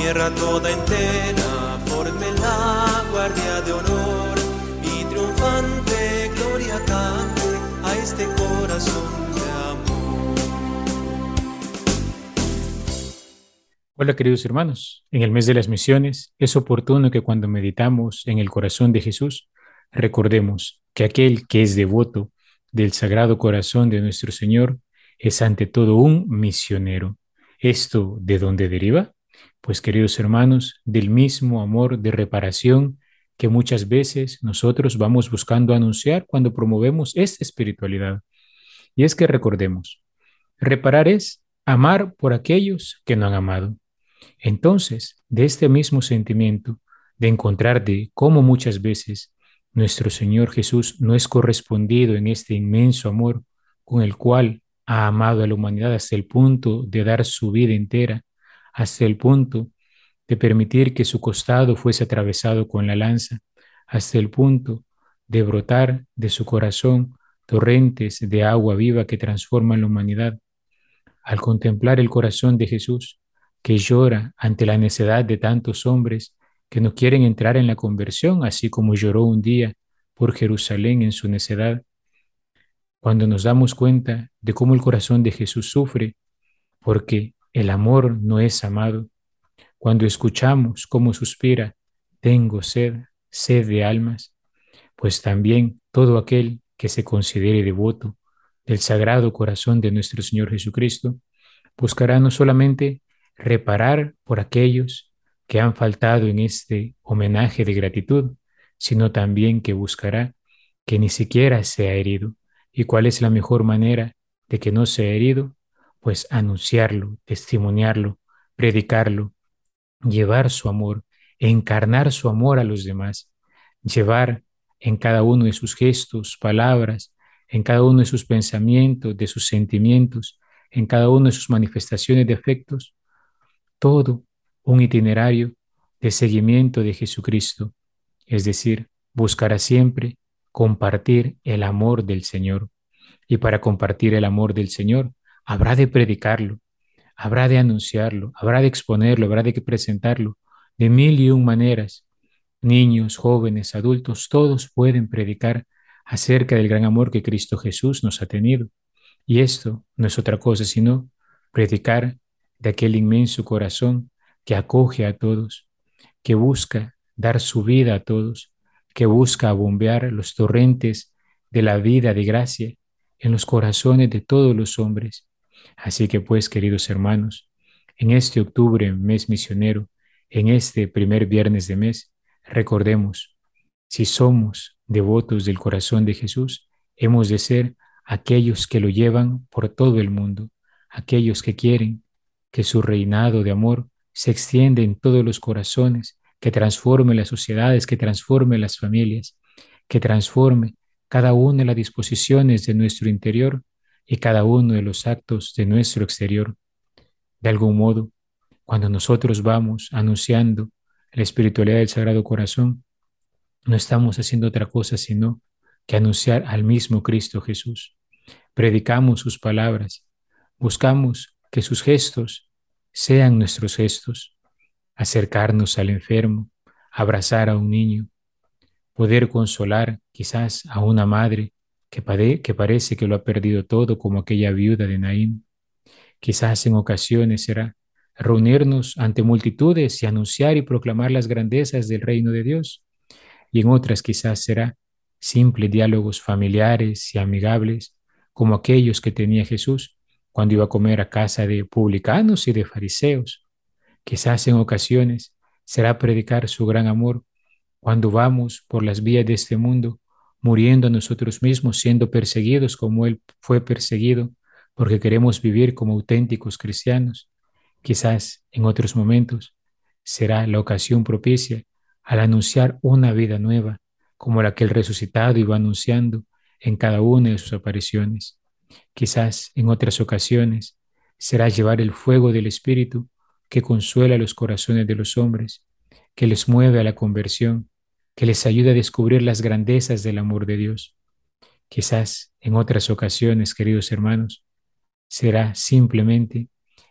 tierra toda entera la guardia de honor y triunfante gloria cante a este corazón de amor. Hola queridos hermanos, en el mes de las misiones es oportuno que cuando meditamos en el corazón de Jesús recordemos que aquel que es devoto del Sagrado Corazón de nuestro Señor es ante todo un misionero. ¿Esto de dónde deriva? Pues queridos hermanos, del mismo amor de reparación que muchas veces nosotros vamos buscando anunciar cuando promovemos esta espiritualidad. Y es que recordemos, reparar es amar por aquellos que no han amado. Entonces, de este mismo sentimiento de encontrar de cómo muchas veces nuestro Señor Jesús no es correspondido en este inmenso amor con el cual ha amado a la humanidad hasta el punto de dar su vida entera, hasta el punto de permitir que su costado fuese atravesado con la lanza, hasta el punto de brotar de su corazón torrentes de agua viva que transforman la humanidad. Al contemplar el corazón de Jesús, que llora ante la necedad de tantos hombres que no quieren entrar en la conversión, así como lloró un día por Jerusalén en su necedad, cuando nos damos cuenta de cómo el corazón de Jesús sufre, porque el amor no es amado, cuando escuchamos cómo suspira, tengo sed, sed de almas, pues también todo aquel que se considere devoto del sagrado corazón de nuestro Señor Jesucristo, buscará no solamente reparar por aquellos que han faltado en este homenaje de gratitud, sino también que buscará que ni siquiera sea herido, ¿Y cuál es la mejor manera de que no sea herido? Pues anunciarlo, testimoniarlo, predicarlo, llevar su amor, encarnar su amor a los demás, llevar en cada uno de sus gestos, palabras, en cada uno de sus pensamientos, de sus sentimientos, en cada una de sus manifestaciones de afectos, todo un itinerario de seguimiento de Jesucristo, es decir, buscará siempre compartir el amor del Señor. Y para compartir el amor del Señor, habrá de predicarlo, habrá de anunciarlo, habrá de exponerlo, habrá de presentarlo de mil y un maneras. Niños, jóvenes, adultos, todos pueden predicar acerca del gran amor que Cristo Jesús nos ha tenido. Y esto no es otra cosa sino predicar de aquel inmenso corazón que acoge a todos, que busca dar su vida a todos, que busca bombear los torrentes de la vida de gracia en los corazones de todos los hombres. Así que pues, queridos hermanos, en este octubre, mes misionero, en este primer viernes de mes, recordemos, si somos devotos del corazón de Jesús, hemos de ser aquellos que lo llevan por todo el mundo, aquellos que quieren que su reinado de amor se extienda en todos los corazones que transforme las sociedades, que transforme las familias, que transforme cada una de las disposiciones de nuestro interior y cada uno de los actos de nuestro exterior. De algún modo, cuando nosotros vamos anunciando la espiritualidad del Sagrado Corazón, no estamos haciendo otra cosa sino que anunciar al mismo Cristo Jesús. Predicamos sus palabras, buscamos que sus gestos sean nuestros gestos, acercarnos al enfermo, abrazar a un niño, poder consolar quizás a una madre que, parece que lo ha perdido todo como aquella viuda de Naín. Quizás en ocasiones será reunirnos ante multitudes y anunciar y proclamar las grandezas del reino de Dios. Y en otras quizás será simples diálogos familiares y amigables como aquellos que tenía Jesús cuando iba a comer a casa de publicanos y de fariseos Quizás en ocasiones será predicar su gran amor cuando vamos por las vías de este mundo, muriendo a nosotros mismos, siendo perseguidos como Él fue perseguido, porque queremos vivir como auténticos cristianos. Quizás en otros momentos será la ocasión propicia al anunciar una vida nueva, como la que el resucitado iba anunciando en cada una de sus apariciones. Quizás en otras ocasiones será llevar el fuego del Espíritu que consuela los corazones de los hombres, que les mueve a la conversión, que les ayuda a descubrir las grandezas del amor de Dios. Quizás en otras ocasiones, queridos hermanos, será simplemente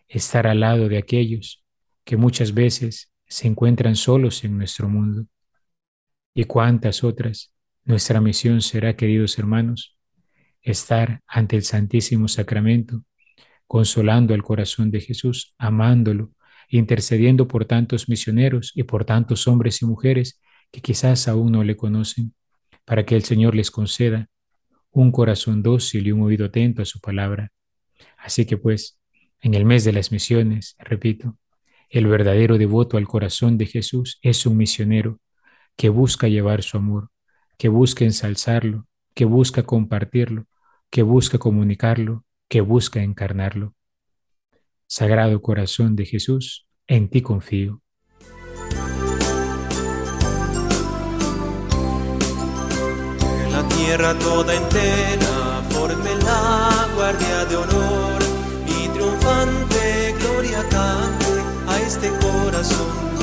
estar al lado de aquellos que muchas veces se encuentran solos en nuestro mundo. Y cuántas otras, nuestra misión será, queridos hermanos, estar ante el Santísimo Sacramento, consolando al corazón de Jesús, amándolo, intercediendo por tantos misioneros y por tantos hombres y mujeres que quizás aún no le conocen, para que el Señor les conceda un corazón dócil y un oído atento a su palabra. Así que pues, en el mes de las misiones, repito, el verdadero devoto al corazón de Jesús es un misionero que busca llevar su amor, que busca ensalzarlo, que busca compartirlo, que busca comunicarlo, que busca encarnarlo. Sagrado corazón de Jesús, en ti confío. Tierra toda entera forme la guardia de honor y triunfante gloria cante a este corazón